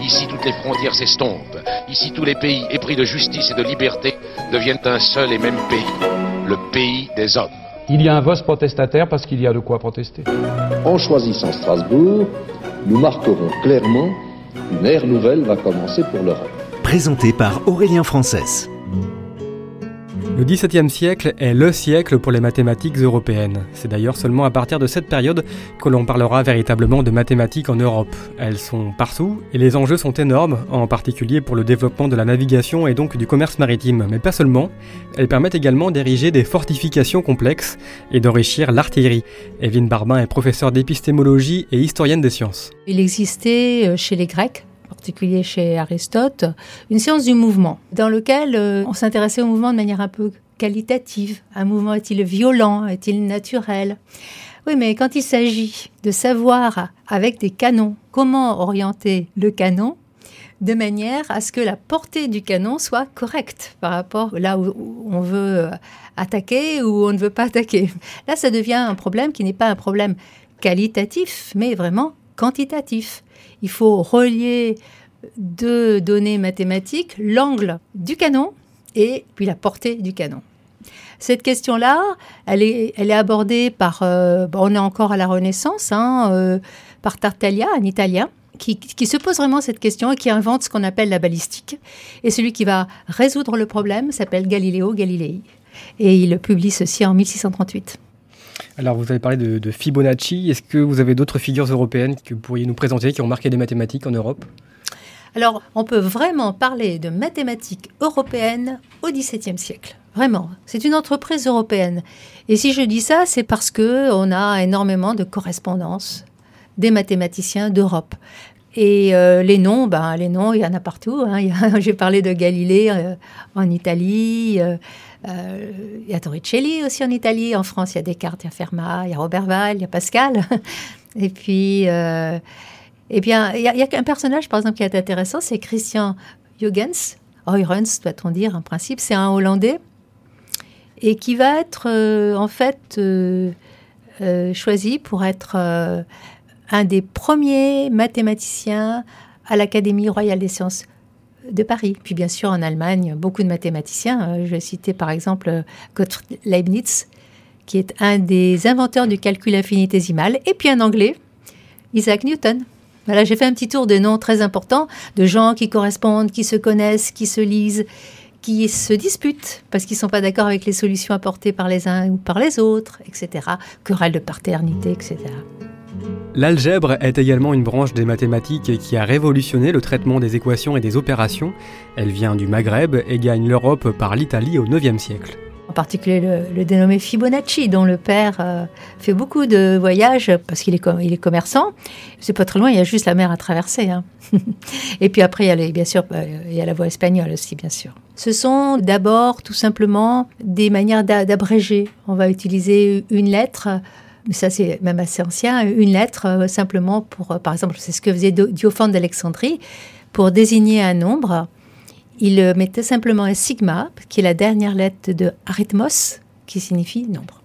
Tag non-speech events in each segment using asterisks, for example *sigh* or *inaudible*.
Ici, toutes les frontières s'estompent. Ici, tous les pays épris de justice et de liberté deviennent un seul et même pays, le pays des hommes. Il y a un vote protestataire parce qu'il y a de quoi protester. En choisissant Strasbourg, nous marquerons clairement qu'une ère nouvelle va commencer pour l'Europe. Présenté par Aurélien Frances. Le XVIIe siècle est le siècle pour les mathématiques européennes. C'est d'ailleurs seulement à partir de cette période que l'on parlera véritablement de mathématiques en Europe. Elles sont partout et les enjeux sont énormes, en particulier pour le développement de la navigation et donc du commerce maritime. Mais pas seulement, elles permettent également d'ériger des fortifications complexes et d'enrichir l'artillerie. Evelyne Barbin est professeure d'épistémologie et historienne des sciences. Il existait euh, chez les Grecs particulier chez Aristote, une science du mouvement, dans lequel euh, on s'intéressait au mouvement de manière un peu qualitative. Un mouvement est-il violent Est-il naturel? Oui, mais quand il s'agit de savoir avec des canons comment orienter le canon, de manière à ce que la portée du canon soit correcte par rapport là où on veut euh, attaquer ou on ne veut pas attaquer. Là, ça devient un problème qui n'est pas un problème qualitatif, mais vraiment quantitatif il faut relier deux données mathématiques, l'angle du canon et puis la portée du canon. Cette question-là, elle est, abordée par, euh, on est encore à la Renaissance, hein, euh, par Tartaglia, un Italien, qui, qui, se pose vraiment cette question et qui invente ce qu'on appelle la balistique. Et celui qui va résoudre le problème s'appelle Galileo Galilei. Et il publie ceci en 1638. Alors, vous avez parlé de, Fibonacci. Est-ce que vous avez d'autres figures européennes que vous pourriez nous présenter qui ont marqué des mathématiques en Europe? Alors, on peut vraiment parler de mathématiques européennes au XVIIe siècle. Vraiment, c'est une entreprise européenne. Et si je dis ça, c'est parce que on a énormément de correspondances des mathématiciens d'Europe. Et euh, les noms, ben, les noms, il y en a partout. Hein. *laughs* J'ai parlé de Galilée euh, en Italie. Euh, il y a Torricelli aussi en Italie. En France, il y a Descartes, il y a Fermat, il y a Robert Val, il y a Pascal. *laughs* et puis, eh bien, il y, a, un personnage, par exemple, qui est intéressant, c'est Christian Huygens. Huygens, doit-on dire, en principe. C'est un Hollandais. Et qui va être, en fait, choisi pour être un des premiers mathématiciens à l'Académie royale des sciences de Paris. Puis bien sûr en Allemagne, beaucoup de mathématiciens. Euh, je vais citer par exemple Gottfried Leibniz, qui est un des inventeurs du calcul infinitésimal. Et puis un anglais, Isaac Newton. Voilà, j'ai fait un petit tour de noms très importants, de gens qui correspondent, qui se connaissent, qui se lisent, qui se disputent parce qu'ils ne sont pas d'accord avec les solutions apportées par les uns ou par les autres, etc. Querelle de paternité, etc. L'algèbre est également une branche des mathématiques qui a révolutionné le traitement des équations et des opérations. Elle vient du Maghreb et gagne l'Europe par l'Italie au IXe siècle. En particulier le, dénommé Fibonacci, dont le père euh, fait beaucoup de voyages parce qu'il est, est commerçant. C'est pas très loin, il y a juste la mer à traverser. Hein. *laughs* et puis après, il y a bien sûr, euh, il y a la voie espagnole aussi, bien sûr. Ce sont d'abord tout simplement des manières d'abréger. On va utiliser une lettre mais ça c'est même assez ancien, une lettre euh, simplement pour, euh, par exemple, c'est ce que faisait Diophante d'Alexandrie, pour désigner un nombre, il euh, mettait simplement un sigma, qui est la dernière lettre de arithmos, qui signifie nombre.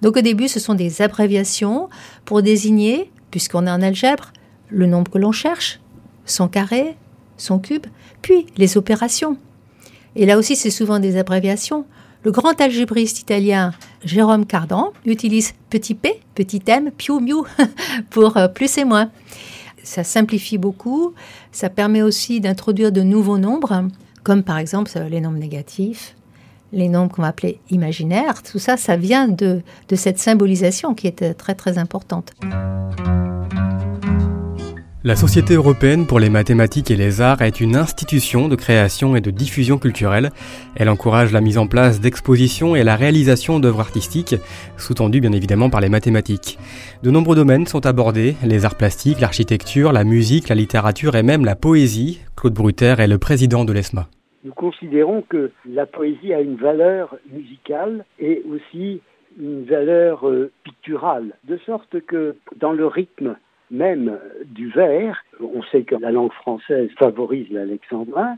Donc au début, ce sont des abréviations pour désigner, puisqu'on est en algèbre, le nombre que l'on cherche, son carré, son cube, puis les opérations. Et là aussi, c'est souvent des abréviations. Le grand algébriste italien Jérôme Cardan utilise petit p, petit m, piou miou *laughs* pour euh, plus et moins. Ça simplifie beaucoup, ça permet aussi d'introduire de nouveaux nombres, comme par exemple les nombres négatifs, les nombres qu'on va appeler imaginaires. Tout ça, ça vient de, de cette symbolisation qui est très très importante. La Société européenne pour les mathématiques et les arts est une institution de création et de diffusion culturelle. Elle encourage la mise en place d'expositions et la réalisation d'œuvres artistiques, sous-tendues bien évidemment par les mathématiques. De nombreux domaines sont abordés, les arts plastiques, l'architecture, la musique, la littérature et même la poésie. Claude Bruter est le président de l'ESMA. Nous considérons que la poésie a une valeur musicale et aussi une valeur euh, picturale, de sorte que dans le rythme même du vers, on sait que la langue française favorise l'alexandrin,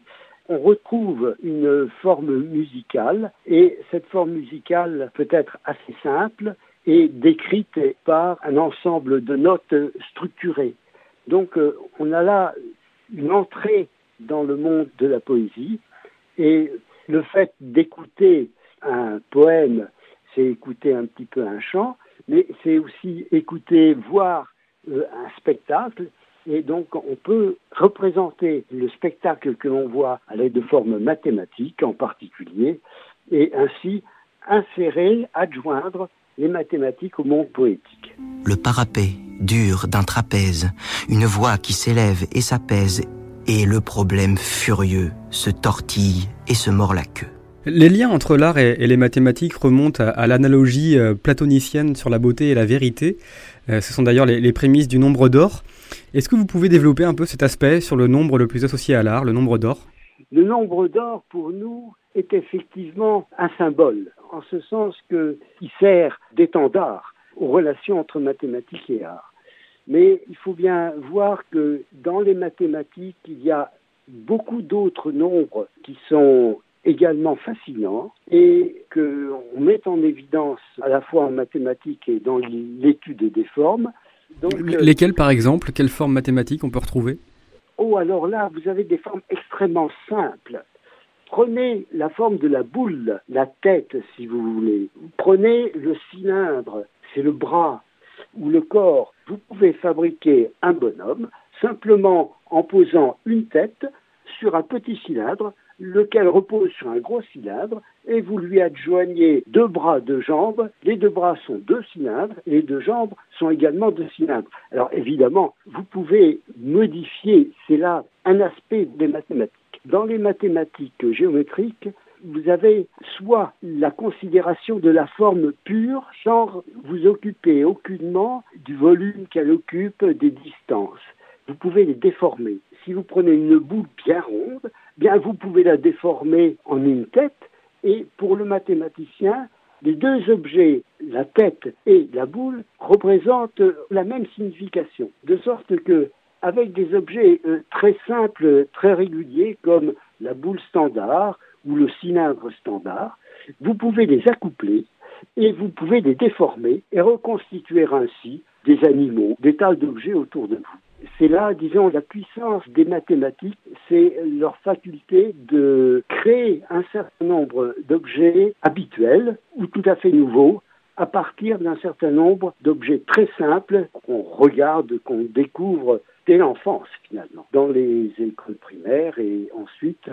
on retrouve une forme musicale et cette forme musicale peut être assez simple et décrite par un ensemble de notes structurées. Donc euh, on a là une entrée dans le monde de la poésie et le fait d'écouter un poème, c'est écouter un petit peu un chant, mais c'est aussi écouter, voir un spectacle et donc, on peut représenter le spectacle que l'on voit à l'aide de formes mathématiques en particulier, et ainsi insérer, adjoindre les mathématiques au monde poétique. Le parapet, dur d'un trapèze, une voix qui s'élève et s'apaise, et le problème furieux se tortille et se mord la queue. Les liens entre l'art et, les mathématiques remontent à, l'analogie euh, platonicienne sur la beauté et la vérité. Euh, ce sont d'ailleurs les, prémices du nombre d'or. Est-ce que vous pouvez développer un peu cet aspect sur le nombre le plus associé à l'art, le nombre d'or? Le nombre d'or, pour nous, est effectivement un symbole, en ce sens qu'il sert d'étendard aux relations entre mathématiques et art. Mais il faut bien voir que dans les mathématiques, il y a beaucoup d'autres nombres qui sont également fascinants et qu'on met en évidence à la fois en mathématiques et dans l'étude des formes. Donc, Lesquelles, par exemple Quelles formes mathématiques on peut retrouver? Oh, alors là, vous avez des formes extrêmement simples. Prenez la forme de la boule, la tête, si vous voulez. Prenez le cylindre, c'est le bras ou le corps. Vous pouvez fabriquer un bonhomme simplement en posant une tête sur un petit cylindre lequel repose sur un gros cylindre, et vous lui adjoignez deux bras, deux jambes. Les deux bras sont deux cylindres, et les deux jambes sont également deux cylindres. Alors évidemment, vous pouvez modifier, c'est là un aspect des mathématiques. Dans les mathématiques géométriques, vous avez soit la considération de la forme pure sans vous occuper aucunement du volume qu'elle occupe, des distances. Vous pouvez les déformer. Si vous prenez une boule bien ronde, bien vous pouvez la déformer en une tête et pour le mathématicien, les deux objets, la tête et la boule, représentent la même signification, de sorte que avec des objets euh, très simples, très réguliers, comme la boule standard ou le cylindre standard, vous pouvez les accoupler et vous pouvez les déformer et reconstituer ainsi des animaux, des tas d'objets autour de vous c'est là, disons, la puissance des mathématiques, c'est leur faculté de créer un certain nombre d'objets habituels ou tout à fait nouveaux à partir d'un certain nombre d'objets très simples qu'on regarde, qu'on découvre dès l'enfance finalement, dans les écoles primaires et ensuite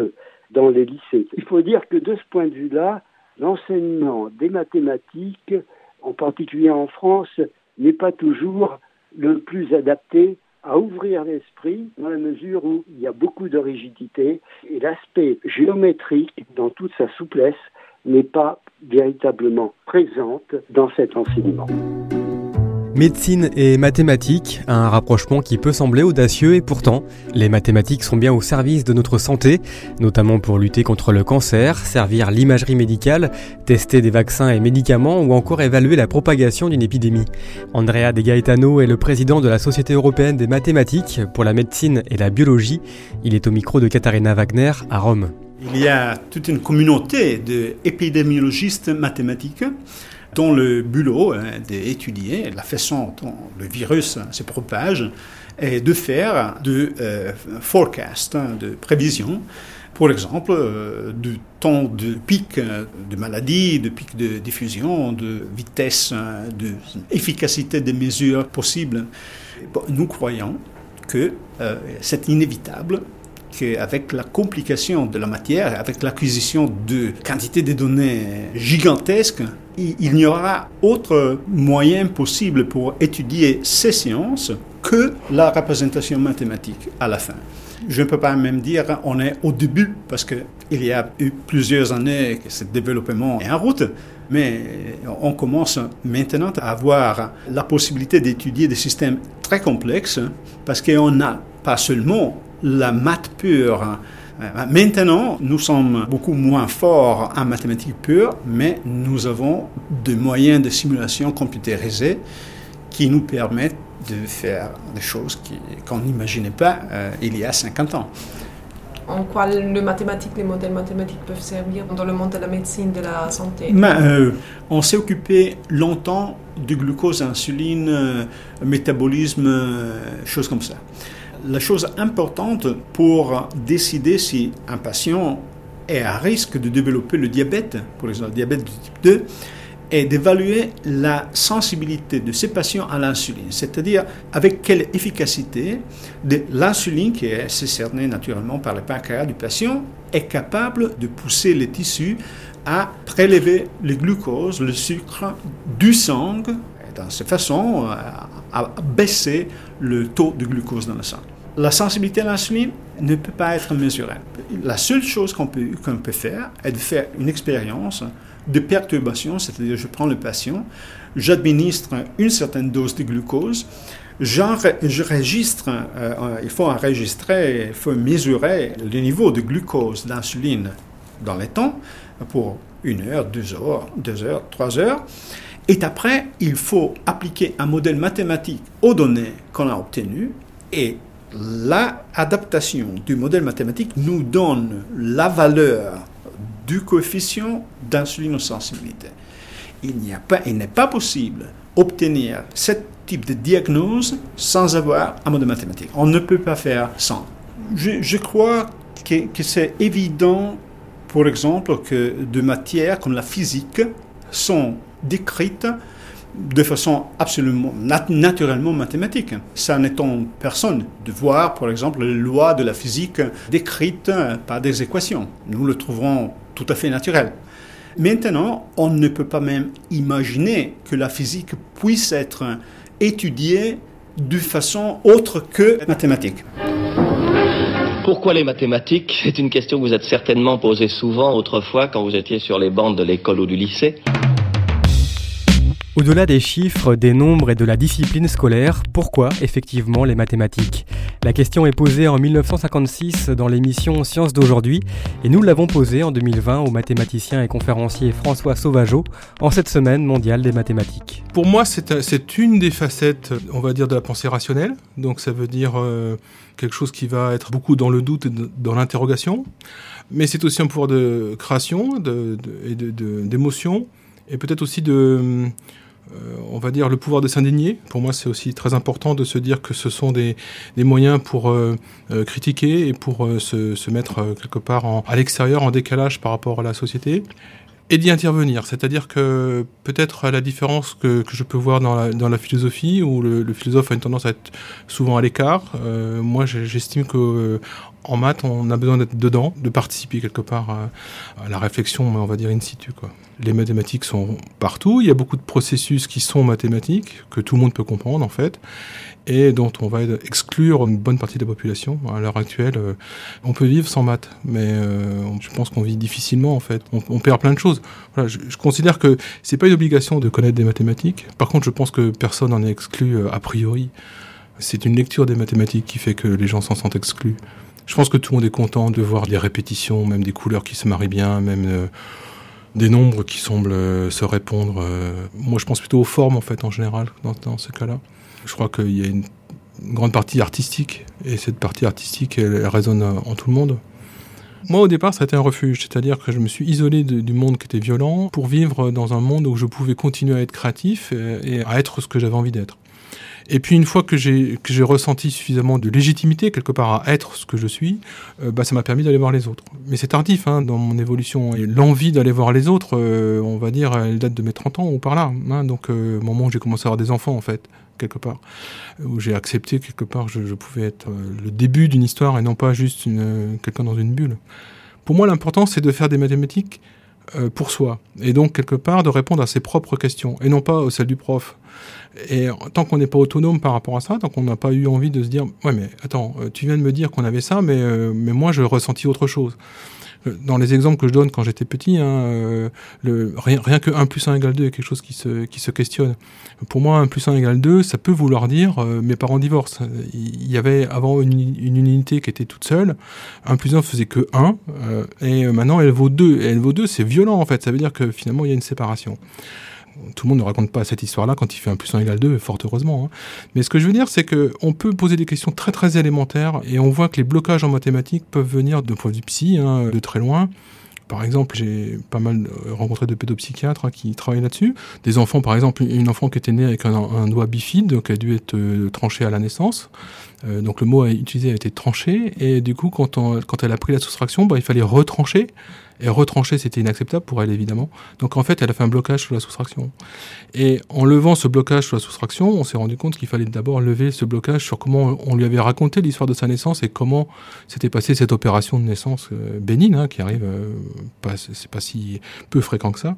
dans les lycées. Il faut dire que de ce point de vue-là, l'enseignement des mathématiques, en particulier en France, n'est pas toujours le plus adapté à ouvrir l'esprit dans la mesure où il y a beaucoup de rigidité et l'aspect géométrique dans toute sa souplesse n'est pas véritablement présente dans cet enseignement. Médecine et mathématiques, un rapprochement qui peut sembler audacieux et pourtant, les mathématiques sont bien au service de notre santé, notamment pour lutter contre le cancer, servir l'imagerie médicale, tester des vaccins et médicaments ou encore évaluer la propagation d'une épidémie. Andrea De Gaetano est le président de la Société européenne des mathématiques pour la médecine et la biologie. Il est au micro de Katharina Wagner à Rome. Il y a toute une communauté d'épidémiologistes mathématiques dont le boulot hein, d'étudier la façon dont le virus se propage et de faire de euh, forecast, hein, de prévision, pour exemple, euh, du temps de pic de maladie, de pic de diffusion, de vitesse, hein, de efficacité des mesures possibles. nous croyons que euh, c'est inévitable qu'avec la complication de la matière, avec l'acquisition de quantités de données gigantesques, il n'y aura autre moyen possible pour étudier ces sciences que la représentation mathématique à la fin. Je ne peux pas même dire on est au début parce qu'il y a eu plusieurs années que ce développement est en route, mais on commence maintenant à avoir la possibilité d'étudier des systèmes très complexes parce qu'on n'a pas seulement la maths pure Maintenant, nous sommes beaucoup moins forts en mathématiques pures, mais nous avons des moyens de simulation computérisés qui nous permettent de faire des choses qu'on n'imaginait pas euh, il y a 50 ans. En quoi le mathématique, les modèles mathématiques peuvent servir dans le monde de la médecine, de la santé? Mais, euh, on s'est occupé longtemps du glucose, insuline, euh, métabolisme, euh, choses comme ça. La chose importante pour décider si un patient est à risque de développer le diabète, pour exemple le diabète de type 2, est d'évaluer la sensibilité de ces patients à l'insuline, c'est-à-dire avec quelle efficacité l'insuline, qui est cernée naturellement par le pancréas du patient, est capable de pousser les tissus à prélever le glucose, le sucre du sang, et dans cette façon à, baisser le taux de glucose dans le sang. La sensibilité à l'insuline ne peut pas être mesurée. La seule chose qu'on peut, qu'on peut faire est de faire une expérience de perturbation, c'est-à-dire je prends le patient, j'administre une certaine dose de glucose, je registre, euh, il faut enregistrer, il faut mesurer le niveau de glucose, d'insuline dans les temps pour une heure, deux heures, deux heures, trois heures. Et après, il faut appliquer un modèle mathématique aux données qu'on a obtenues et l'adaptation du modèle mathématique nous donne la valeur du coefficient d'insulinosensibilité. Il n'y a pas, il n'est pas possible obtenir ce type de diagnose sans avoir un modèle mathématique. On ne peut pas faire sans. Je, crois que, c'est évident, pour exemple, que de matières comme la physique sont décrites de façon absolument nat- naturellement mathématique. Ça n'étonne personne de voir, par exemple, les lois de la physique décrites par des équations. Nous le trouverons tout à fait naturel. Maintenant, on ne peut pas même imaginer que la physique puisse être étudiée de façon autre que mathématique. Pourquoi les mathématiques? C'est une question que vous êtes certainement posée souvent autrefois quand vous étiez sur les bancs de l'école ou du lycée. Au-delà des chiffres, des nombres et de la discipline scolaire, pourquoi effectivement les mathématiques? La question est posée en 1956 dans l'émission Sciences d'aujourd'hui et nous l'avons posée en 2020 au mathématicien et conférencier François Sauvageau en cette semaine mondiale des mathématiques. Pour moi, c'est un- c'est une des facettes, on va dire, de la pensée rationnelle. Donc ça veut dire euh, quelque chose qui va être beaucoup dans le doute et dans l'interrogation. Mais c'est aussi un pouvoir de création et d'émotion. et peut-être aussi de... euh, on va dire le pouvoir de s'indigner. Pour moi, c'est aussi très important de se dire que ce sont des, des moyens pour euh, euh, critiquer et pour se, se mettre quelque part à l'extérieur, en décalage par rapport à la société et d'y intervenir. C'est-à-dire que peut-être à la différence que, que je peux voir dans la, dans la philosophie, où le, philosophe a une tendance à être souvent à l'écart, moi j'estime que en maths, on a besoin d'être dedans, de participer quelque part à, à la réflexion, on va dire in situ. Quoi. Les mathématiques sont partout, il y a beaucoup de processus qui sont mathématiques, que tout le monde peut comprendre en fait, et dont on va exclure une bonne partie de la population. À l'heure actuelle, euh, on peut vivre sans maths, mais euh, je pense qu'on vit difficilement en fait. On, perd plein de choses. Je, je considère que c'est pas une obligation de connaître des mathématiques. Par contre, je pense que personne n'en est exclu euh, a priori. C'est une lecture des mathématiques qui fait que les gens s'en sentent exclus. Je pense que tout le monde est content de voir des répétitions, même des couleurs qui se marient bien, même euh, des nombres qui semblent euh, se répondre. euh. Moi, je pense plutôt aux formes en fait en général dans, dans ce cas-là. Je crois qu'il y a une, grande partie artistique et cette partie artistique, elle, résonne en tout le monde. Moi, au départ, ça a été un refuge, c'est-à-dire que je me suis isolé du monde qui était violent pour vivre dans un monde où je pouvais continuer à être créatif et à être ce que j'avais envie d'être. Et puis une fois que j'ai ressenti suffisamment de légitimité quelque part à être ce que je suis, euh, bah, ça m'a permis d'aller voir les autres. Mais c'est tardif hein, dans mon évolution. Et l'envie d'aller voir les autres, euh, on va dire, elle date de mes 30 ans ou par là. hein. donc euh, au moment où j'ai commencé à avoir des enfants en fait, quelque part, où j'ai accepté quelque part, je, je pouvais être le début d'une histoire et non pas juste quelqu'un dans une bulle. Pour moi, l'important c'est de faire des mathématiques pour soi et donc quelque part de répondre à ses propres questions et non pas à celles du prof. Et tant qu'on n'est pas autonome par rapport à ça, tant qu'on n'a pas eu envie de se dire, ouais mais attends, euh, tu viens de me dire qu'on avait ça, mais, euh, mais moi je ressentis autre chose. Dans les exemples que je donne quand j'étais petit, hein, le, rien, rien que 1 plus 1 égale 2 est quelque chose qui se, qui se questionne. Pour moi, 1 plus 1 égale 2, ça peut vouloir dire mes parents divorcent. Il y avait avant une, une, unité qui était toute seule, 1 plus 1 faisait que 1, et maintenant elle vaut 2. Et elle vaut 2, c'est violent en fait, ça veut dire que finalement il y a une séparation tout le monde ne raconte pas cette histoire-là quand il fait un plus 1 égale 2, fort heureusement. Hein. Mais ce que je veux dire, c'est qu'on peut poser des questions très très élémentaires et on voit que les blocages en mathématiques peuvent venir de point de vue psy, hein, de très loin. Par exemple, j'ai pas mal euh, rencontré de pédopsychiatres hein, qui travaillent là-dessus. Des enfants, par exemple, une enfant qui était née avec un, doigt bifide, donc a dû être euh, tranché à la naissance. Euh, donc le mot utilisé a été tranché, et du coup, quand, quand elle a pris la soustraction, bah, il fallait retrancher. Et retrancher, c'était inacceptable pour elle, évidemment. Donc en fait, elle a fait un blocage sur la soustraction. Et en levant ce blocage sur la soustraction, on s'est rendu compte qu'il fallait d'abord lever ce blocage sur comment on lui avait raconté l'histoire de sa naissance et comment s'était passée cette opération de naissance euh, bénigne, hein, qui arrive, euh, pas, c'est pas si peu fréquent que ça,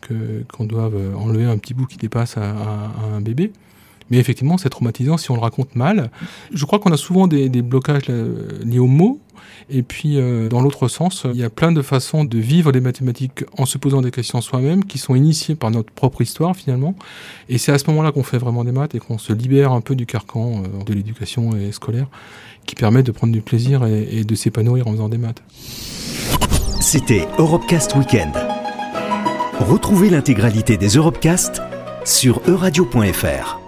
que, qu'on doive euh, enlever un petit bout qui dépasse à, un bébé. Mais effectivement, c'est traumatisant si on le raconte mal. Je crois qu'on a souvent des, blocages liés aux mots, et puis, euh, dans l'autre sens, il y a plein de façons de vivre les mathématiques en se posant des questions soi-même, qui sont initiées par notre propre histoire finalement. Et c'est à ce moment-là qu'on fait vraiment des maths et qu'on se libère un peu du carcan euh, de l'éducation scolaire, qui permet de prendre du plaisir et, et de s'épanouir en faisant des maths. C'était Europecast Weekend. Retrouvez l'intégralité des Europecast sur euradio.fr.